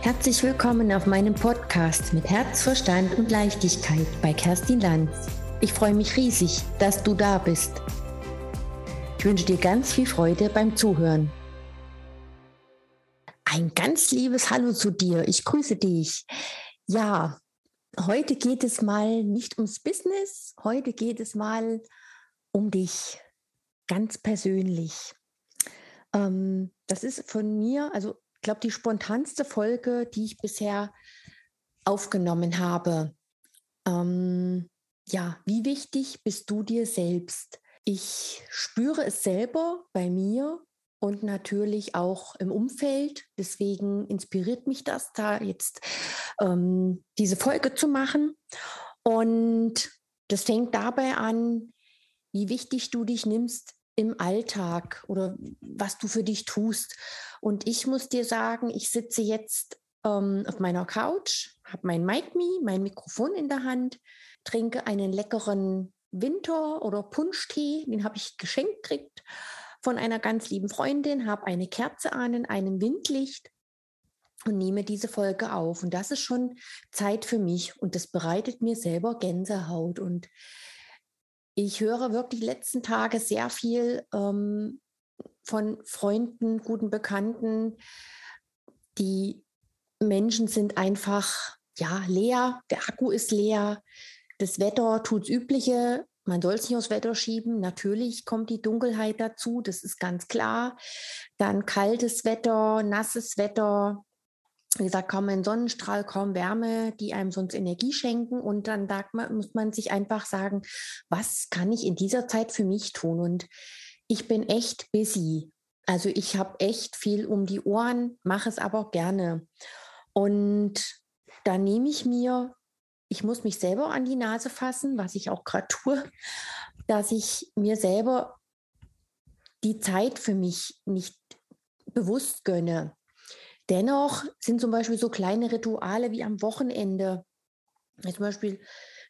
Herzlich willkommen auf meinem Podcast mit Herz, Verstand und Leichtigkeit bei Kerstin Lanz. Ich freue mich riesig, dass du da bist. Ich wünsche dir ganz viel Freude beim Zuhören. Ein ganz liebes Hallo zu dir. Ich grüße dich. Ja, heute geht es mal nicht ums Business, heute geht es mal um dich ganz persönlich. Ähm, das ist von mir, also ich glaube, die spontanste Folge, die ich bisher aufgenommen habe. Ähm, ja, wie wichtig bist du dir selbst? Ich spüre es selber bei mir und natürlich auch im Umfeld. Deswegen inspiriert mich das, da jetzt ähm, diese Folge zu machen. Und das fängt dabei an, wie wichtig du dich nimmst im Alltag oder was du für dich tust. Und ich muss dir sagen, ich sitze jetzt ähm, auf meiner Couch, habe mein Mic Me, mein Mikrofon in der Hand, trinke einen leckeren Winter- oder Punschtee, den habe ich geschenkt gekriegt von einer ganz lieben Freundin, habe eine Kerze an in einem Windlicht und nehme diese Folge auf. Und das ist schon Zeit für mich und das bereitet mir selber Gänsehaut. Und ich höre wirklich die letzten Tage sehr viel ähm, von Freunden, guten Bekannten. Die Menschen sind einfach ja leer, der Akku ist leer, das Wetter tut Übliche. Man soll es nicht aufs Wetter schieben. Natürlich kommt die Dunkelheit dazu, das ist ganz klar. Dann kaltes Wetter, nasses Wetter, wie gesagt, kaum ein Sonnenstrahl, kaum Wärme, die einem sonst Energie schenken. Und dann man, muss man sich einfach sagen, was kann ich in dieser Zeit für mich tun? Und ich bin echt busy. Also ich habe echt viel um die Ohren, mache es aber gerne. Und da nehme ich mir, ich muss mich selber an die Nase fassen, was ich auch gerade tue, dass ich mir selber die Zeit für mich nicht bewusst gönne. Dennoch sind zum Beispiel so kleine Rituale wie am Wochenende, zum Beispiel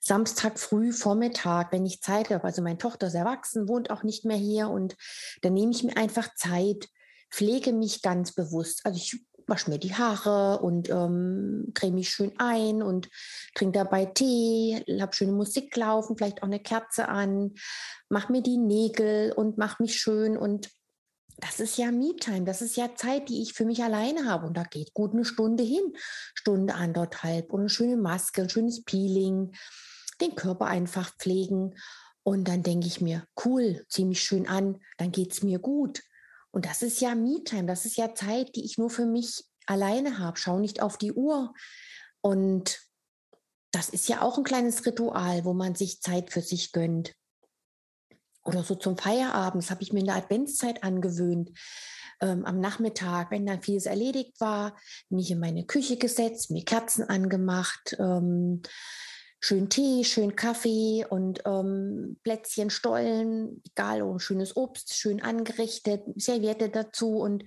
Samstag früh, Vormittag, wenn ich Zeit habe. Also meine Tochter ist erwachsen, wohnt auch nicht mehr hier und dann nehme ich mir einfach Zeit, pflege mich ganz bewusst. Also ich wasche mir die Haare und ähm, creme mich schön ein und trinke dabei Tee, habe schöne Musik laufen, vielleicht auch eine Kerze an, mache mir die Nägel und mache mich schön und das ist ja Me-Time, das ist ja Zeit, die ich für mich alleine habe. Und da geht gut eine Stunde hin, Stunde anderthalb und eine schöne Maske, ein schönes Peeling, den Körper einfach pflegen. Und dann denke ich mir, cool, zieh mich schön an, dann geht es mir gut. Und das ist ja Me-Time, das ist ja Zeit, die ich nur für mich alleine habe. Schau nicht auf die Uhr. Und das ist ja auch ein kleines Ritual, wo man sich Zeit für sich gönnt oder so zum Feierabend, das habe ich mir in der Adventszeit angewöhnt. Ähm, am Nachmittag, wenn dann vieles erledigt war, mich in meine Küche gesetzt, mir Kerzen angemacht, ähm, schön Tee, schön Kaffee und ähm, Plätzchen, Stollen, egal, und schönes Obst, schön angerichtet, Serviette dazu und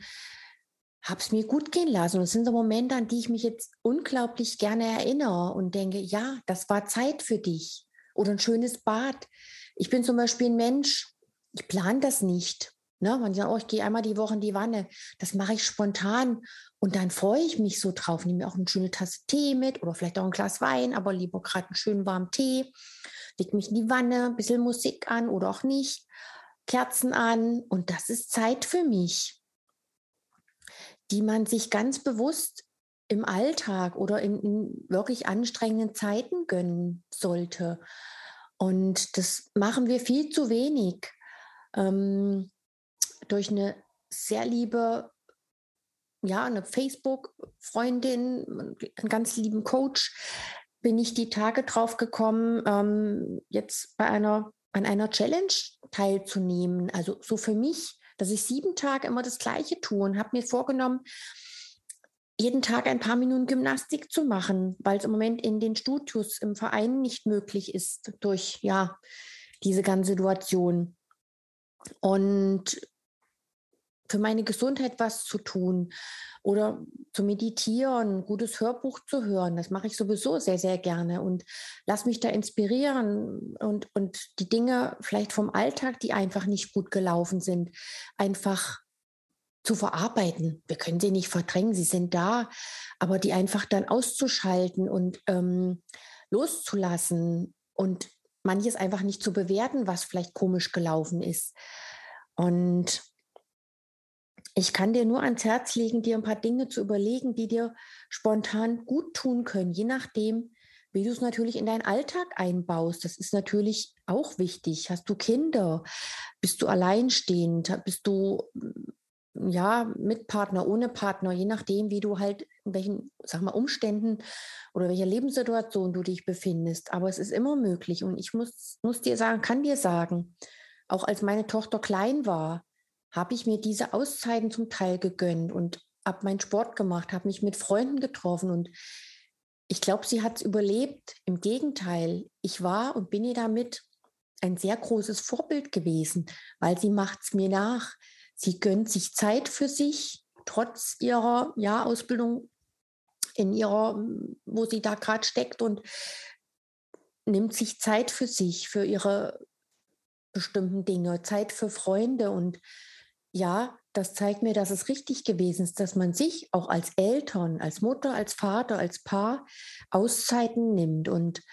habe es mir gut gehen lassen. Und es sind so Momente, an die ich mich jetzt unglaublich gerne erinnere und denke, ja, das war Zeit für dich. Oder ein schönes Bad. Ich bin zum Beispiel ein Mensch, ich plane das nicht. Ne? Man sagt, oh, ich gehe einmal die Woche in die Wanne. Das mache ich spontan. Und dann freue ich mich so drauf. Nehme mir auch eine schöne Tasse Tee mit oder vielleicht auch ein Glas Wein, aber lieber gerade einen schönen warmen Tee. Leg mich in die Wanne, ein bisschen Musik an oder auch nicht. Kerzen an. Und das ist Zeit für mich, die man sich ganz bewusst im Alltag oder in, in wirklich anstrengenden Zeiten gönnen sollte. Und das machen wir viel zu wenig. Ähm, durch eine sehr liebe, ja, eine Facebook-Freundin, einen ganz lieben Coach, bin ich die Tage drauf gekommen, ähm, jetzt bei einer, an einer Challenge teilzunehmen. Also so für mich, dass ich sieben Tage immer das Gleiche tue und habe mir vorgenommen, jeden Tag ein paar Minuten Gymnastik zu machen, weil es im Moment in den Studios im Verein nicht möglich ist durch ja diese ganze Situation. Und für meine Gesundheit was zu tun oder zu meditieren, gutes Hörbuch zu hören. Das mache ich sowieso sehr, sehr gerne und lass mich da inspirieren und, und die Dinge vielleicht vom Alltag, die einfach nicht gut gelaufen sind, einfach zu verarbeiten. Wir können sie nicht verdrängen, sie sind da, aber die einfach dann auszuschalten und ähm, loszulassen und manches einfach nicht zu bewerten, was vielleicht komisch gelaufen ist. Und ich kann dir nur ans Herz legen, dir ein paar Dinge zu überlegen, die dir spontan gut tun können, je nachdem, wie du es natürlich in deinen Alltag einbaust. Das ist natürlich auch wichtig. Hast du Kinder? Bist du alleinstehend? Bist du ja, mit Partner, ohne Partner, je nachdem, wie du halt, in welchen, sag mal, Umständen oder welcher Lebenssituation du dich befindest. Aber es ist immer möglich. Und ich muss, muss dir sagen, kann dir sagen, auch als meine Tochter klein war, habe ich mir diese Auszeiten zum Teil gegönnt und habe meinen Sport gemacht, habe mich mit Freunden getroffen und ich glaube, sie hat es überlebt. Im Gegenteil, ich war und bin ihr damit ein sehr großes Vorbild gewesen, weil sie macht es mir nach. Sie gönnt sich Zeit für sich, trotz ihrer ja, Ausbildung in ihrer, wo sie da gerade steckt und nimmt sich Zeit für sich, für ihre bestimmten Dinge, Zeit für Freunde. Und ja, das zeigt mir, dass es richtig gewesen ist, dass man sich auch als Eltern, als Mutter, als Vater, als Paar Auszeiten nimmt. Und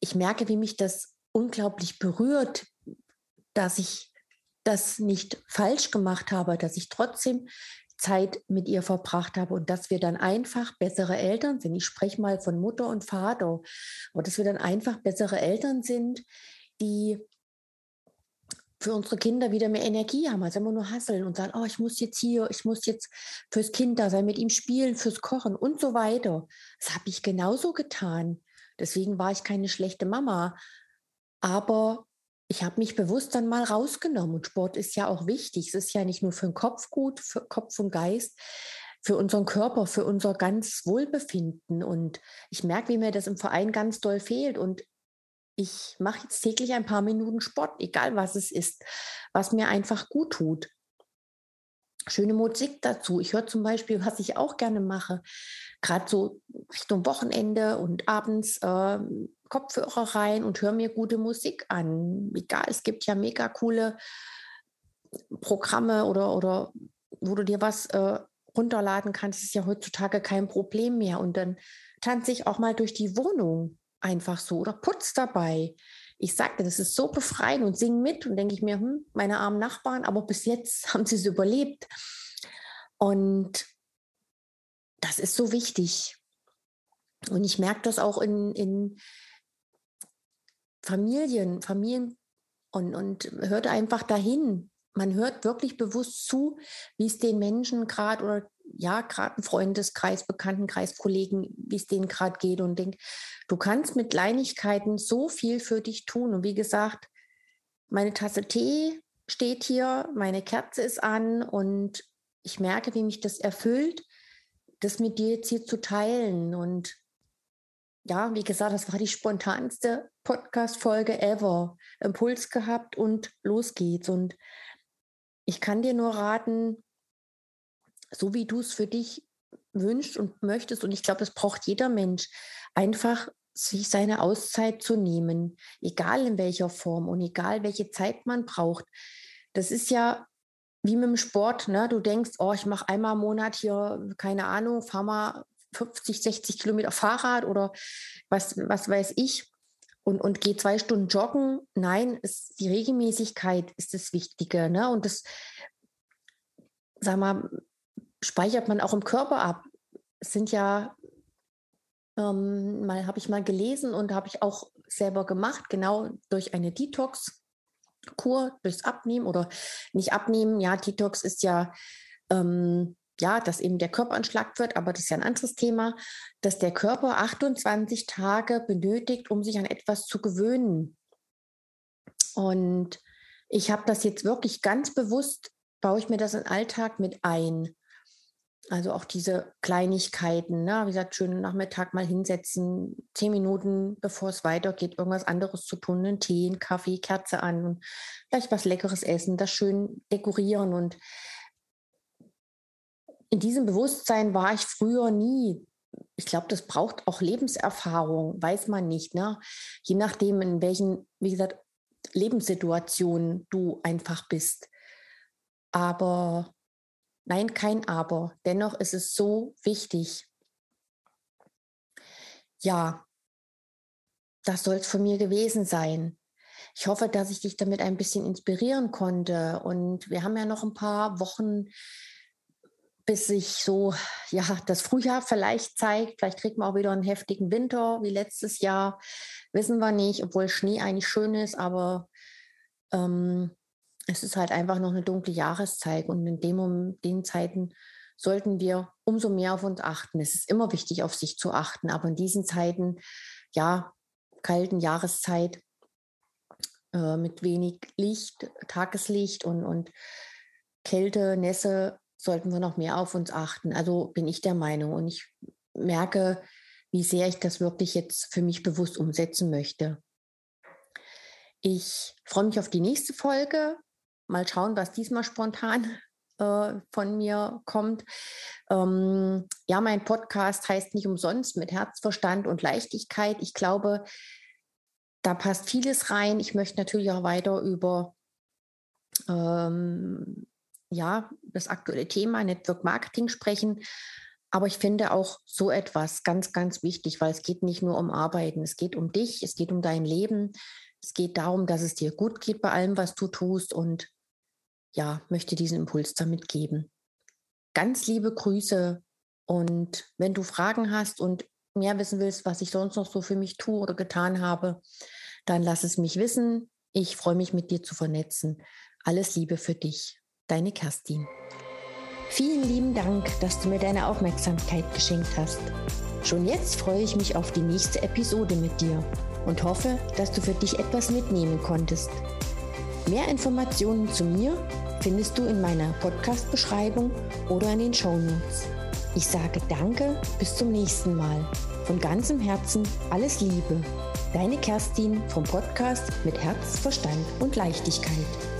ich merke, wie mich das unglaublich berührt, dass ich das nicht falsch gemacht habe, dass ich trotzdem Zeit mit ihr verbracht habe und dass wir dann einfach bessere Eltern sind. Ich spreche mal von Mutter und Vater, aber dass wir dann einfach bessere Eltern sind, die für unsere Kinder wieder mehr Energie haben, als immer nur hasseln und sagen, oh, ich muss jetzt hier, ich muss jetzt fürs Kind da sein, mit ihm spielen, fürs Kochen und so weiter. Das habe ich genauso getan. Deswegen war ich keine schlechte Mama. Aber ich habe mich bewusst dann mal rausgenommen. Und Sport ist ja auch wichtig. Es ist ja nicht nur für den Kopf gut, für Kopf und Geist, für unseren Körper, für unser ganz Wohlbefinden. Und ich merke, wie mir das im Verein ganz doll fehlt. Und ich mache jetzt täglich ein paar Minuten Sport, egal was es ist, was mir einfach gut tut. Schöne Musik dazu. Ich höre zum Beispiel, was ich auch gerne mache, gerade so Richtung Wochenende und abends äh, Kopfhörer rein und höre mir gute Musik an. Egal, es gibt ja mega coole Programme oder, oder wo du dir was äh, runterladen kannst, ist ja heutzutage kein Problem mehr. Und dann tanze ich auch mal durch die Wohnung einfach so oder putz dabei. Ich sagte, das ist so befreiend und singe mit und denke ich mir, hm, meine armen Nachbarn, aber bis jetzt haben sie es überlebt. Und das ist so wichtig. Und ich merke das auch in, in Familien, Familien und, und hört einfach dahin. Man hört wirklich bewusst zu, wie es den Menschen gerade oder ja, gerade ein Freundeskreis, Bekanntenkreis, Kollegen, wie es denen gerade geht und denkt, du kannst mit Kleinigkeiten so viel für dich tun. Und wie gesagt, meine Tasse Tee steht hier, meine Kerze ist an und ich merke, wie mich das erfüllt, das mit dir jetzt hier zu teilen. Und ja, wie gesagt, das war die spontanste Podcast-Folge ever. Impuls gehabt und los geht's. Und ich kann dir nur raten, so wie du es für dich wünschst und möchtest, und ich glaube, das braucht jeder Mensch, einfach sich seine Auszeit zu nehmen, egal in welcher Form und egal welche Zeit man braucht. Das ist ja wie mit dem Sport, ne? Du denkst, oh, ich mache einmal im Monat hier, keine Ahnung, fahr mal 50, 60 Kilometer Fahrrad oder was, was weiß ich und, und gehe zwei Stunden joggen. Nein, es, die Regelmäßigkeit ist das Wichtige. Ne? Und das, sag mal, speichert man auch im Körper ab. Es sind ja, ähm, mal habe ich mal gelesen und habe ich auch selber gemacht, genau durch eine Detox-Kur, durchs Abnehmen oder nicht abnehmen. Ja, Detox ist ja ähm, ja, dass eben der Körper entschlackt wird, aber das ist ja ein anderes Thema, dass der Körper 28 Tage benötigt, um sich an etwas zu gewöhnen. Und ich habe das jetzt wirklich ganz bewusst, baue ich mir das in den Alltag mit ein. Also auch diese Kleinigkeiten, ne? wie gesagt, schönen Nachmittag mal hinsetzen, zehn Minuten, bevor es weitergeht, irgendwas anderes zu tun, einen Tee, einen Kaffee, Kerze an und vielleicht was Leckeres essen, das schön dekorieren und in diesem Bewusstsein war ich früher nie. Ich glaube, das braucht auch Lebenserfahrung, weiß man nicht. Ne? Je nachdem, in welchen, wie gesagt, Lebenssituationen du einfach bist. Aber nein, kein Aber. Dennoch ist es so wichtig. Ja, das soll es von mir gewesen sein. Ich hoffe, dass ich dich damit ein bisschen inspirieren konnte. Und wir haben ja noch ein paar Wochen, bis sich so, ja, das Frühjahr vielleicht zeigt. Vielleicht kriegt man auch wieder einen heftigen Winter wie letztes Jahr. Wissen wir nicht, obwohl Schnee eigentlich schön ist, aber ähm, es ist halt einfach noch eine dunkle Jahreszeit. Und in dem, um den Zeiten sollten wir umso mehr auf uns achten. Es ist immer wichtig, auf sich zu achten. Aber in diesen Zeiten, ja, kalten Jahreszeit, äh, mit wenig Licht, Tageslicht und, und Kälte, Nässe, sollten wir noch mehr auf uns achten. Also bin ich der Meinung. Und ich merke, wie sehr ich das wirklich jetzt für mich bewusst umsetzen möchte. Ich freue mich auf die nächste Folge. Mal schauen, was diesmal spontan äh, von mir kommt. Ähm, ja, mein Podcast heißt nicht umsonst mit Herzverstand und Leichtigkeit. Ich glaube, da passt vieles rein. Ich möchte natürlich auch weiter über ähm, ja, das aktuelle Thema Network Marketing sprechen. Aber ich finde auch so etwas ganz, ganz wichtig, weil es geht nicht nur um Arbeiten, es geht um dich, es geht um dein Leben, es geht darum, dass es dir gut geht bei allem, was du tust und ja, möchte diesen Impuls damit geben. Ganz liebe Grüße und wenn du Fragen hast und mehr wissen willst, was ich sonst noch so für mich tue oder getan habe, dann lass es mich wissen. Ich freue mich, mit dir zu vernetzen. Alles Liebe für dich, deine Kerstin. Vielen lieben Dank, dass du mir deine Aufmerksamkeit geschenkt hast. Schon jetzt freue ich mich auf die nächste Episode mit dir und hoffe, dass du für dich etwas mitnehmen konntest. Mehr Informationen zu mir findest du in meiner Podcast-Beschreibung oder in den Show Notes. Ich sage Danke, bis zum nächsten Mal. Von ganzem Herzen alles Liebe. Deine Kerstin vom Podcast mit Herz, Verstand und Leichtigkeit.